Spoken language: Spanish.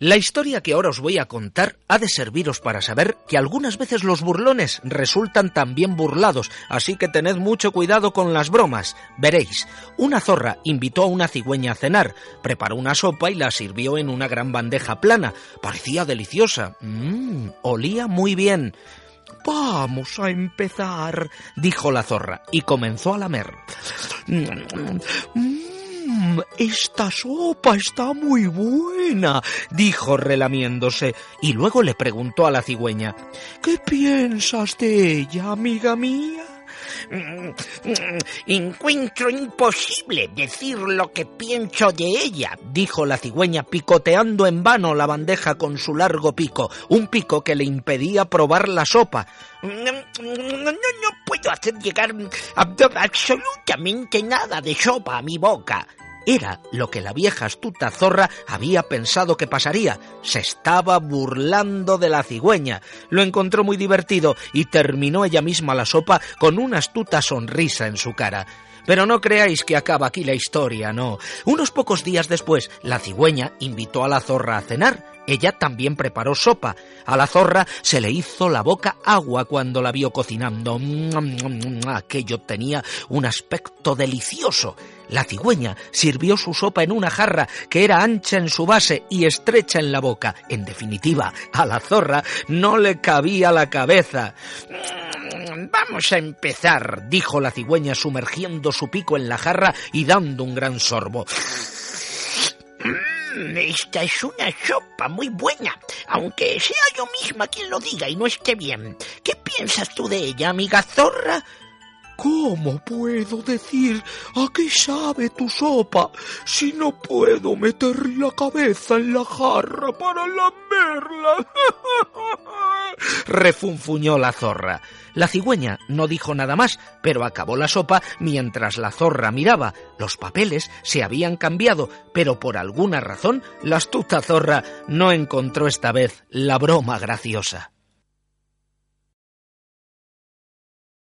La historia que ahora os voy a contar ha de serviros para saber que algunas veces los burlones resultan también burlados, así que tened mucho cuidado con las bromas. Veréis, una zorra invitó a una cigüeña a cenar, preparó una sopa y la sirvió en una gran bandeja plana. Parecía deliciosa. Mmm, olía muy bien. Vamos a empezar, dijo la zorra, y comenzó a lamer. Mm, Mm, esta sopa está muy buena, dijo relamiéndose, y luego le preguntó a la cigüeña ¿Qué piensas de ella, amiga mía? Mm, mm, encuentro imposible decir lo que pienso de ella, dijo la cigüeña picoteando en vano la bandeja con su largo pico, un pico que le impedía probar la sopa. No, no puedo hacer llegar absolutamente nada de sopa a mi boca. Era lo que la vieja astuta zorra había pensado que pasaría. Se estaba burlando de la cigüeña. Lo encontró muy divertido y terminó ella misma la sopa con una astuta sonrisa en su cara. Pero no creáis que acaba aquí la historia, no. Unos pocos días después, la cigüeña invitó a la zorra a cenar. Ella también preparó sopa. A la zorra se le hizo la boca agua cuando la vio cocinando. Aquello tenía un aspecto delicioso. La cigüeña sirvió su sopa en una jarra que era ancha en su base y estrecha en la boca. En definitiva, a la zorra no le cabía la cabeza. Vamos a empezar, dijo la cigüeña sumergiendo su pico en la jarra y dando un gran sorbo. Mm, esta es una sopa muy buena, aunque sea yo misma quien lo diga y no esté bien. ¿Qué piensas tú de ella, amiga zorra? ¿Cómo puedo decir a qué sabe tu sopa si no puedo meter la cabeza en la jarra para lamerla? refunfuñó la zorra. La cigüeña no dijo nada más, pero acabó la sopa mientras la zorra miraba. Los papeles se habían cambiado, pero por alguna razón la astuta zorra no encontró esta vez la broma graciosa.